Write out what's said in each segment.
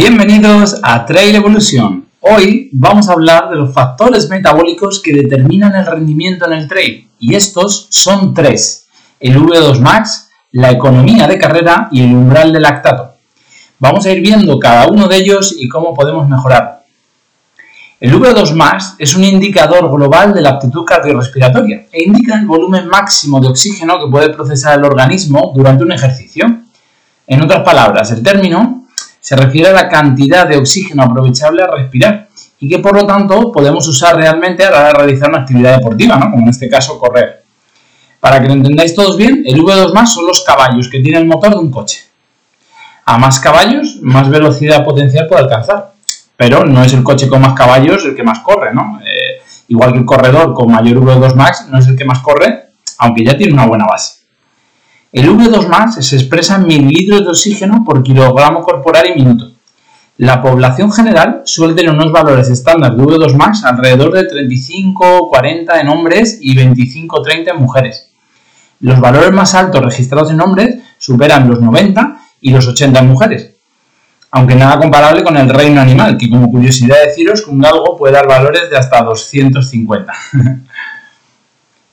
Bienvenidos a Trail Evolution. Hoy vamos a hablar de los factores metabólicos que determinan el rendimiento en el trail. Y estos son tres. El V2 Max, la economía de carrera y el umbral de lactato. Vamos a ir viendo cada uno de ellos y cómo podemos mejorar. El V2 Max es un indicador global de la aptitud cardiorrespiratoria e indica el volumen máximo de oxígeno que puede procesar el organismo durante un ejercicio. En otras palabras, el término se refiere a la cantidad de oxígeno aprovechable a respirar y que por lo tanto podemos usar realmente a la hora de realizar una actividad deportiva, ¿no? como en este caso correr. Para que lo entendáis todos bien, el V2 más son los caballos que tiene el motor de un coche. A más caballos, más velocidad potencial puede alcanzar. Pero no es el coche con más caballos el que más corre, ¿no? Eh, igual que el corredor con mayor V2 max no es el que más corre, aunque ya tiene una buena base. El V2 se expresa en mililitros de oxígeno por kilogramo corporal y minuto. La población general suele tener unos valores estándar de V2 max alrededor de 35-40 en hombres y 25-30 en mujeres. Los valores más altos registrados en hombres superan los 90 y los 80 en mujeres. Aunque nada comparable con el reino animal, que como curiosidad deciros que un galgo puede dar valores de hasta 250.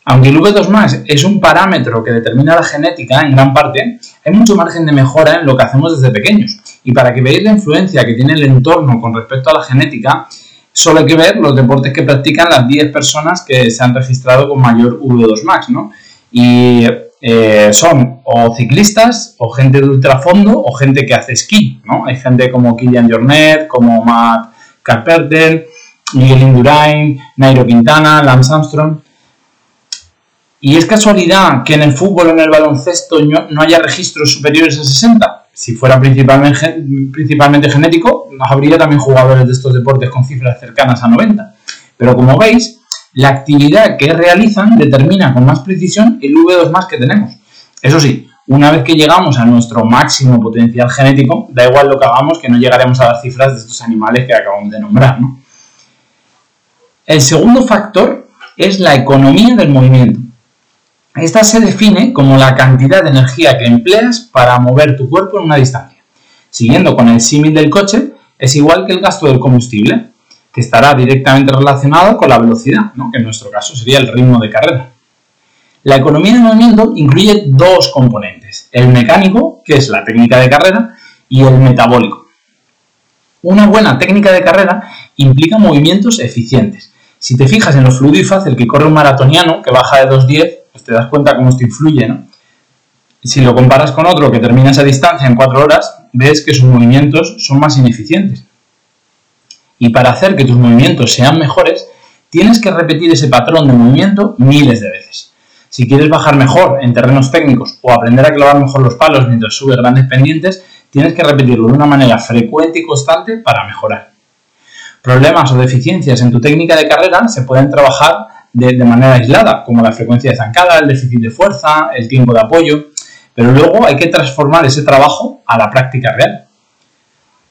Aunque el V2 es un parámetro que determina la genética en gran parte, hay mucho margen de mejora en lo que hacemos desde pequeños. Y para que veáis la influencia que tiene el entorno con respecto a la genética, solo hay que ver los deportes que practican las 10 personas que se han registrado con mayor V2 Max, ¿no? Y eh, son o ciclistas, o gente de ultrafondo, o gente que hace esquí, ¿no? Hay gente como Kilian Jornet, como Matt Carpenter, Miguel Indurain, Nairo Quintana, Lance Armstrong. ¿Y es casualidad que en el fútbol o en el baloncesto no haya registros superiores a 60? Si fuera principalmente, principalmente genético, habría también jugadores de estos deportes con cifras cercanas a 90. Pero como veis, la actividad que realizan determina con más precisión el V2 más que tenemos. Eso sí, una vez que llegamos a nuestro máximo potencial genético, da igual lo que hagamos, que no llegaremos a las cifras de estos animales que acabamos de nombrar. El segundo factor es la economía del movimiento. Esta se define como la cantidad de energía que empleas para mover tu cuerpo en una distancia. Siguiendo con el símil del coche, es igual que el gasto del combustible, que estará directamente relacionado con la velocidad, que en nuestro caso sería el ritmo de carrera. La economía de movimiento incluye dos componentes, el mecánico, que es la técnica de carrera, y el metabólico. Una buena técnica de carrera implica movimientos eficientes. Si te fijas en lo fluido y fácil que corre un maratoniano que baja de 2.10, pues te das cuenta cómo esto influye, ¿no? Si lo comparas con otro que termina esa distancia en cuatro horas, ves que sus movimientos son más ineficientes. Y para hacer que tus movimientos sean mejores, tienes que repetir ese patrón de movimiento miles de veces. Si quieres bajar mejor en terrenos técnicos o aprender a clavar mejor los palos mientras subes grandes pendientes, tienes que repetirlo de una manera frecuente y constante para mejorar. Problemas o deficiencias en tu técnica de carrera se pueden trabajar de, manera aislada, como la frecuencia de zancada, el déficit de fuerza, el tiempo de apoyo, pero luego hay que transformar ese trabajo a la práctica real.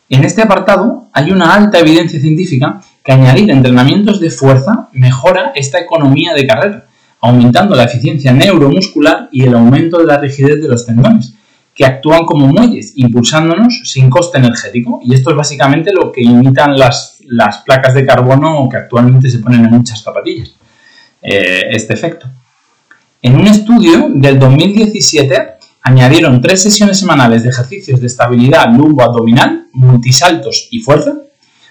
En este apartado hay una alta evidencia científica que añadir entrenamientos de fuerza mejora esta economía de carrera, aumentando la eficiencia neuromuscular y el aumento de la rigidez de los tendones, que actúan como muelles, impulsándonos sin coste energético. Y esto es básicamente lo que imitan las, las placas de carbono que actualmente se ponen en muchas zapatillas. Eh, este efecto. En un estudio del 2017 añadieron tres sesiones semanales de ejercicios de estabilidad lumbo-abdominal, multisaltos y fuerza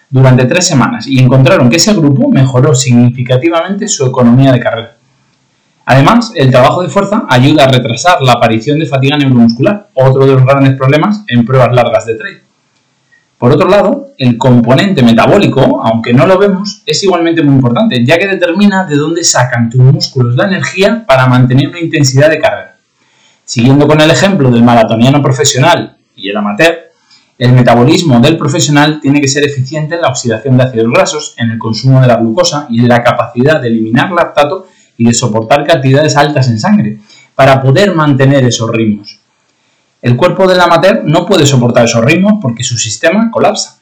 durante tres semanas y encontraron que ese grupo mejoró significativamente su economía de carrera. Además, el trabajo de fuerza ayuda a retrasar la aparición de fatiga neuromuscular, otro de los grandes problemas en pruebas largas de trail. Por otro lado, el componente metabólico, aunque no lo vemos, es igualmente muy importante, ya que determina de dónde sacan tus músculos la energía para mantener una intensidad de carrera. Siguiendo con el ejemplo del maratoniano profesional y el amateur, el metabolismo del profesional tiene que ser eficiente en la oxidación de ácidos grasos, en el consumo de la glucosa y en la capacidad de eliminar lactato y de soportar cantidades altas en sangre, para poder mantener esos ritmos. El cuerpo del amateur no puede soportar esos ritmos porque su sistema colapsa.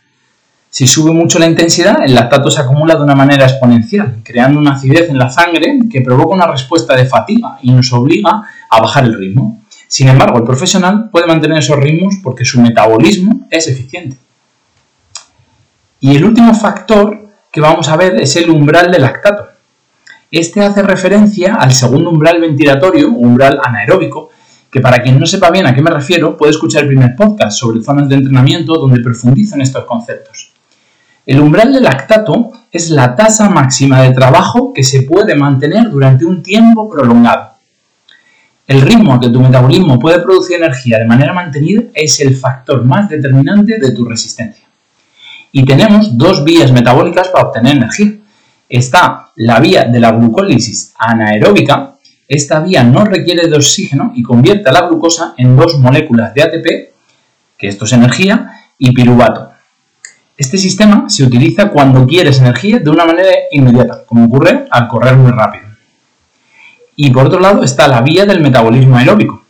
Si sube mucho la intensidad, el lactato se acumula de una manera exponencial, creando una acidez en la sangre que provoca una respuesta de fatiga y nos obliga a bajar el ritmo. Sin embargo, el profesional puede mantener esos ritmos porque su metabolismo es eficiente. Y el último factor que vamos a ver es el umbral del lactato. Este hace referencia al segundo umbral ventilatorio, umbral anaeróbico, que para quien no sepa bien a qué me refiero, puede escuchar el primer podcast sobre zonas de entrenamiento donde profundizo en estos conceptos. El umbral del lactato es la tasa máxima de trabajo que se puede mantener durante un tiempo prolongado. El ritmo que tu metabolismo puede producir energía de manera mantenida es el factor más determinante de tu resistencia. Y tenemos dos vías metabólicas para obtener energía. Está la vía de la glucólisis anaeróbica. Esta vía no requiere de oxígeno y convierte a la glucosa en dos moléculas de ATP, que esto es energía, y piruvato. Este sistema se utiliza cuando quieres energía de una manera inmediata, como ocurre al correr muy rápido. Y por otro lado está la vía del metabolismo aeróbico.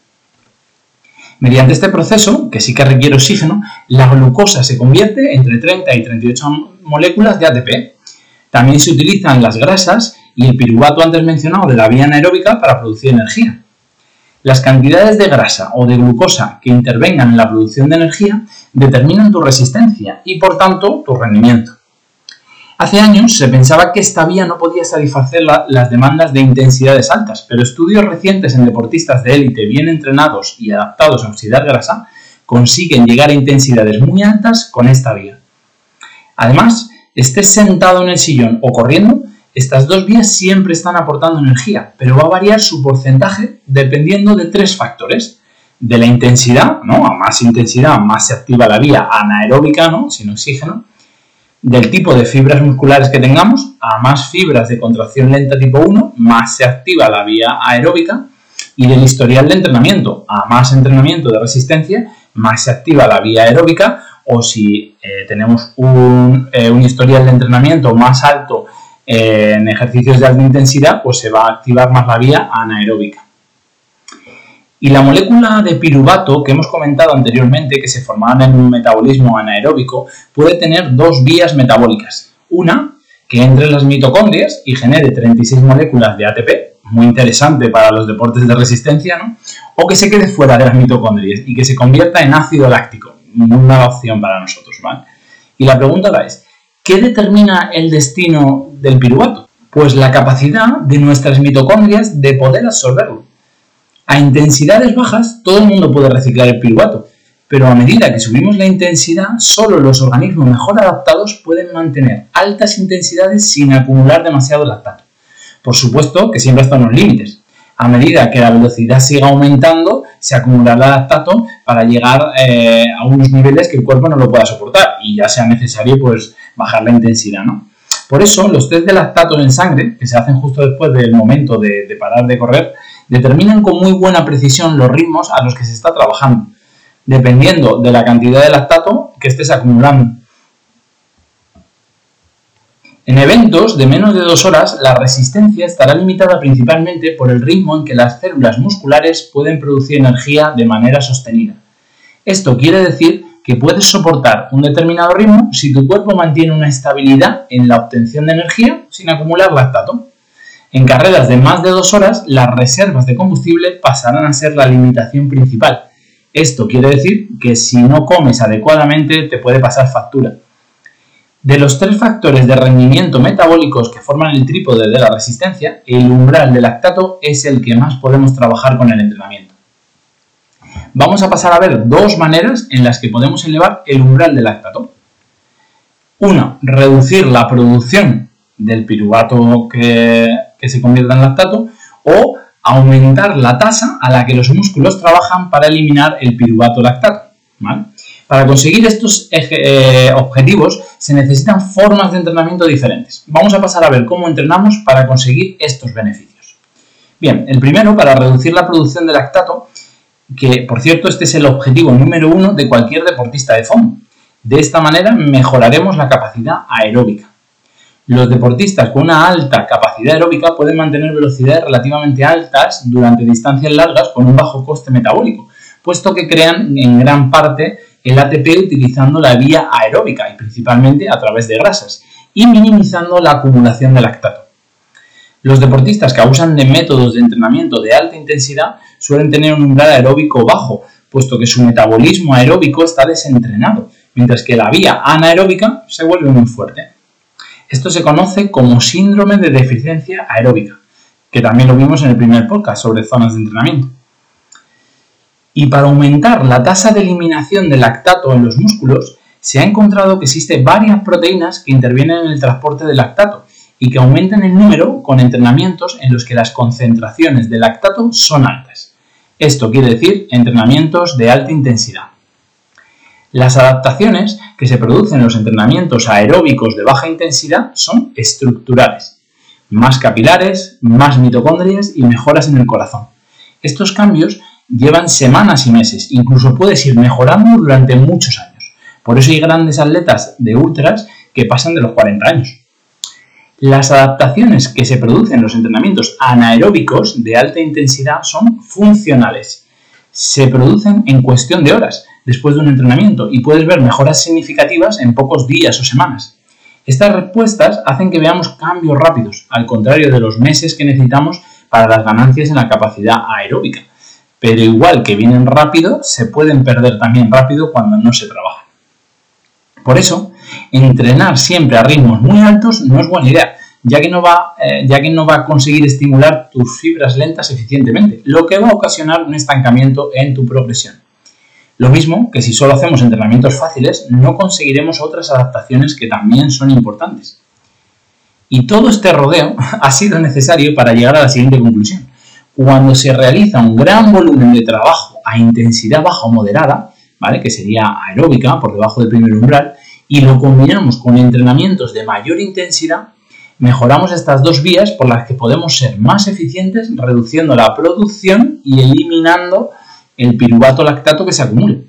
Mediante este proceso, que sí que requiere oxígeno, la glucosa se convierte entre 30 y 38 moléculas de ATP. También se utilizan las grasas y el piruvato antes mencionado de la vía anaeróbica para producir energía. Las cantidades de grasa o de glucosa que intervengan en la producción de energía determinan tu resistencia y por tanto tu rendimiento. Hace años se pensaba que esta vía no podía satisfacer las demandas de intensidades altas, pero estudios recientes en deportistas de élite bien entrenados y adaptados a oxidar grasa consiguen llegar a intensidades muy altas con esta vía. Además, estés sentado en el sillón o corriendo, estas dos vías siempre están aportando energía, pero va a variar su porcentaje dependiendo de tres factores. De la intensidad, ¿no? A más intensidad, más se activa la vía anaeróbica, ¿no? Sin oxígeno del tipo de fibras musculares que tengamos, a más fibras de contracción lenta tipo 1, más se activa la vía aeróbica y del historial de entrenamiento, a más entrenamiento de resistencia, más se activa la vía aeróbica o si eh, tenemos un, eh, un, historial de entrenamiento más alto en ejercicios de alta intensidad, pues se va a activar más la vía anaeróbica. Y la molécula de piruvato que hemos comentado anteriormente, que se formaba en un metabolismo anaeróbico, puede tener dos vías metabólicas. Una, que entre en las mitocondrias y genere 36 moléculas de ATP, muy interesante para los deportes de resistencia, ¿no? O que se quede fuera de las mitocondrias y que se convierta en ácido láctico, una opción para nosotros, ¿vale? Y la pregunta ahora es, ¿qué determina el destino del piruvato? Pues la capacidad de nuestras mitocondrias de poder absorberlo. A intensidades bajas todo el mundo puede reciclar el piruvato, pero a medida que subimos la intensidad, solo los organismos mejor adaptados pueden mantener altas intensidades sin acumular demasiado lactato. Por supuesto que siempre hasta unos límites. A medida que la velocidad siga aumentando, se acumulará lactato para llegar eh, a unos niveles que el cuerpo no lo pueda soportar y ya sea necesario pues bajar la intensidad, ¿no? Por eso, los test de lactato en sangre, que se hacen justo después del momento de parar de correr, determinan con muy buena precisión los ritmos a los que se está trabajando, dependiendo de la cantidad de lactato que estés acumulando. En eventos de menos de dos horas, la resistencia estará limitada principalmente por el ritmo en que las células musculares pueden producir energía de manera sostenida. Esto quiere decir que puedes soportar un determinado ritmo si tu cuerpo mantiene una estabilidad en la obtención de energía sin acumular lactato. En carreras de más de dos horas, las reservas de combustible pasarán a ser la limitación principal. Esto quiere decir que si no comes adecuadamente te puede pasar factura. De los tres factores de rendimiento metabólicos que forman el trípode de la resistencia, el umbral del lactato es el que más podemos trabajar con el entrenamiento. Vamos a pasar a ver dos maneras en las que podemos elevar el umbral del lactato. Una, reducir la producción del piruvato que, se convierta en lactato o aumentar la tasa a la que los músculos trabajan para eliminar el piruvato lactato. Para conseguir estos eh, objetivos se necesitan formas de entrenamiento diferentes. Vamos a pasar a ver cómo entrenamos para conseguir estos beneficios. Bien, el primero, para reducir la producción de lactato, que por cierto este es el objetivo número uno de cualquier deportista de fondo. De esta manera mejoraremos la capacidad aeróbica. Los deportistas con una alta capacidad aeróbica pueden mantener velocidades relativamente altas durante distancias largas con un bajo coste metabólico, puesto que crean en gran parte el ATP utilizando la vía aeróbica y principalmente a través de grasas, y minimizando la acumulación de lactato. Los deportistas que usan de métodos de entrenamiento de alta intensidad suelen tener un umbral aeróbico bajo, puesto que su metabolismo aeróbico está desentrenado mientras que la vía anaeróbica se vuelve muy fuerte. Esto se conoce como síndrome de deficiencia aeróbica, que también lo vimos en el primer podcast sobre zonas de entrenamiento. Y para aumentar la tasa de eliminación de lactato en los músculos, se ha encontrado que existen varias proteínas que intervienen en el transporte del lactato y que aumentan el número con entrenamientos en los que las concentraciones de lactato son altas. Esto quiere decir entrenamientos de alta intensidad. Las adaptaciones que se producen en los entrenamientos aeróbicos de baja intensidad son estructurales. Más capilares, más mitocondrias y mejoras en el corazón. Estos cambios llevan semanas y meses, incluso puedes ir mejorando durante muchos años. Por eso hay grandes atletas de ultras que pasan de los 40 años. Las adaptaciones que se producen en los entrenamientos anaeróbicos de alta intensidad son funcionales. Se producen en cuestión de horas después de un entrenamiento y puedes ver mejoras significativas en pocos días o semanas. Estas respuestas hacen que veamos cambios rápidos, al contrario de los meses que necesitamos para las ganancias en la capacidad aeróbica. Pero igual que vienen rápido, se pueden perder también rápido cuando no se trabaja. Por eso, entrenar siempre a ritmos muy altos no es buena idea, ya que no va, eh, ya que no va a conseguir estimular tus fibras lentas eficientemente, lo que va a ocasionar un estancamiento en tu progresión. Lo mismo que si solo hacemos entrenamientos fáciles, no conseguiremos otras adaptaciones que también son importantes. Y todo este rodeo ha sido necesario para llegar a la siguiente conclusión. Cuando se realiza un gran volumen de trabajo a intensidad baja o moderada, que sería aeróbica, por debajo del primer umbral, y lo combinamos con entrenamientos de mayor intensidad, mejoramos estas dos vías por las que podemos ser más eficientes reduciendo la producción y eliminando el piruvato lactato que se acumule.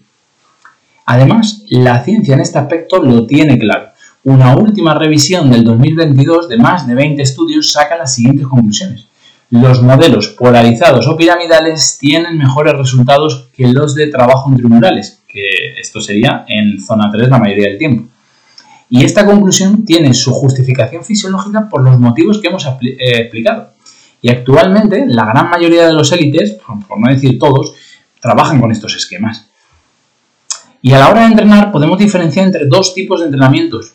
Además, la ciencia en este aspecto lo tiene claro. Una última revisión del 2022 de más de 20 estudios saca las siguientes conclusiones los modelos polarizados o piramidales tienen mejores resultados que los de trabajo intramurales, que esto sería en zona 3 la mayoría del tiempo. Y esta conclusión tiene su justificación fisiológica por los motivos que hemos eh, explicado. Y actualmente la gran mayoría de los élites, por no decir todos, trabajan con estos esquemas. Y a la hora de entrenar podemos diferenciar entre dos tipos de entrenamientos,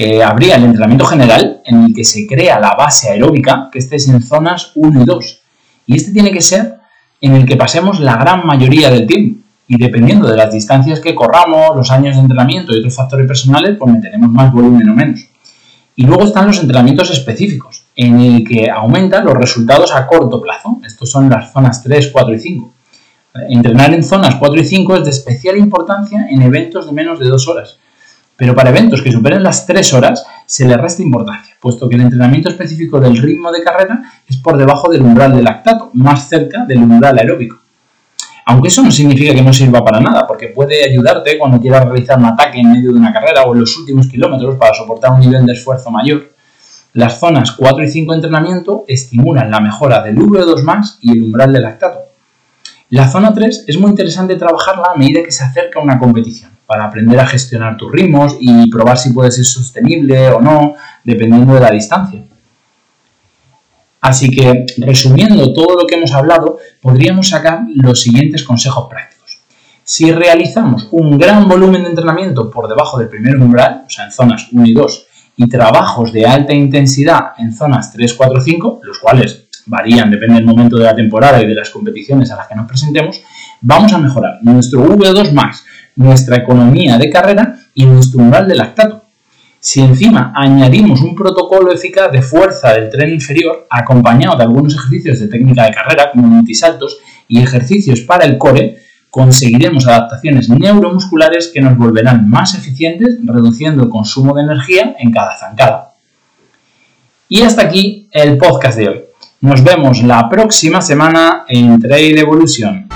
eh, habría el entrenamiento general en el que se crea la base aeróbica, que estés en zonas 1 y 2. Y este tiene que ser en el que pasemos la gran mayoría del tiempo. Y dependiendo de las distancias que corramos, los años de entrenamiento y otros factores personales, pues meteremos más volumen o menos. Y luego están los entrenamientos específicos, en el que aumentan los resultados a corto plazo. Estos son las zonas 3, 4 y 5. Entrenar en zonas 4 y 5 es de especial importancia en eventos de menos de 2 horas, pero para eventos que superen las 3 horas se le resta importancia, puesto que el entrenamiento específico del ritmo de carrera es por debajo del umbral del lactato, más cerca del umbral aeróbico. Aunque eso no significa que no sirva para nada, porque puede ayudarte cuando quieras realizar un ataque en medio de una carrera o en los últimos kilómetros para soportar un nivel de esfuerzo mayor. Las zonas 4 y 5 de entrenamiento estimulan la mejora del VO2 y el umbral del lactato. La zona 3 es muy interesante trabajarla a medida que se acerca una competición para aprender a gestionar tus ritmos y probar si puede ser sostenible o no, dependiendo de la distancia. Así que, resumiendo todo lo que hemos hablado, podríamos sacar los siguientes consejos prácticos. Si realizamos un gran volumen de entrenamiento por debajo del primer umbral, o sea, en zonas 1 y 2, y trabajos de alta intensidad en zonas 3, 4, 5, los cuales varían, depende del momento de la temporada y de las competiciones a las que nos presentemos, vamos a mejorar nuestro V2 max, nuestra economía de carrera y nuestro umbral de lactato. Si encima añadimos un protocolo eficaz de fuerza del tren inferior, acompañado de algunos ejercicios de técnica de carrera, como multisaltos y ejercicios para el core, conseguiremos adaptaciones neuromusculares que nos volverán más eficientes, reduciendo el consumo de energía en cada zancada. Y hasta aquí el podcast de hoy. Nos vemos la próxima semana en Trail Evolution.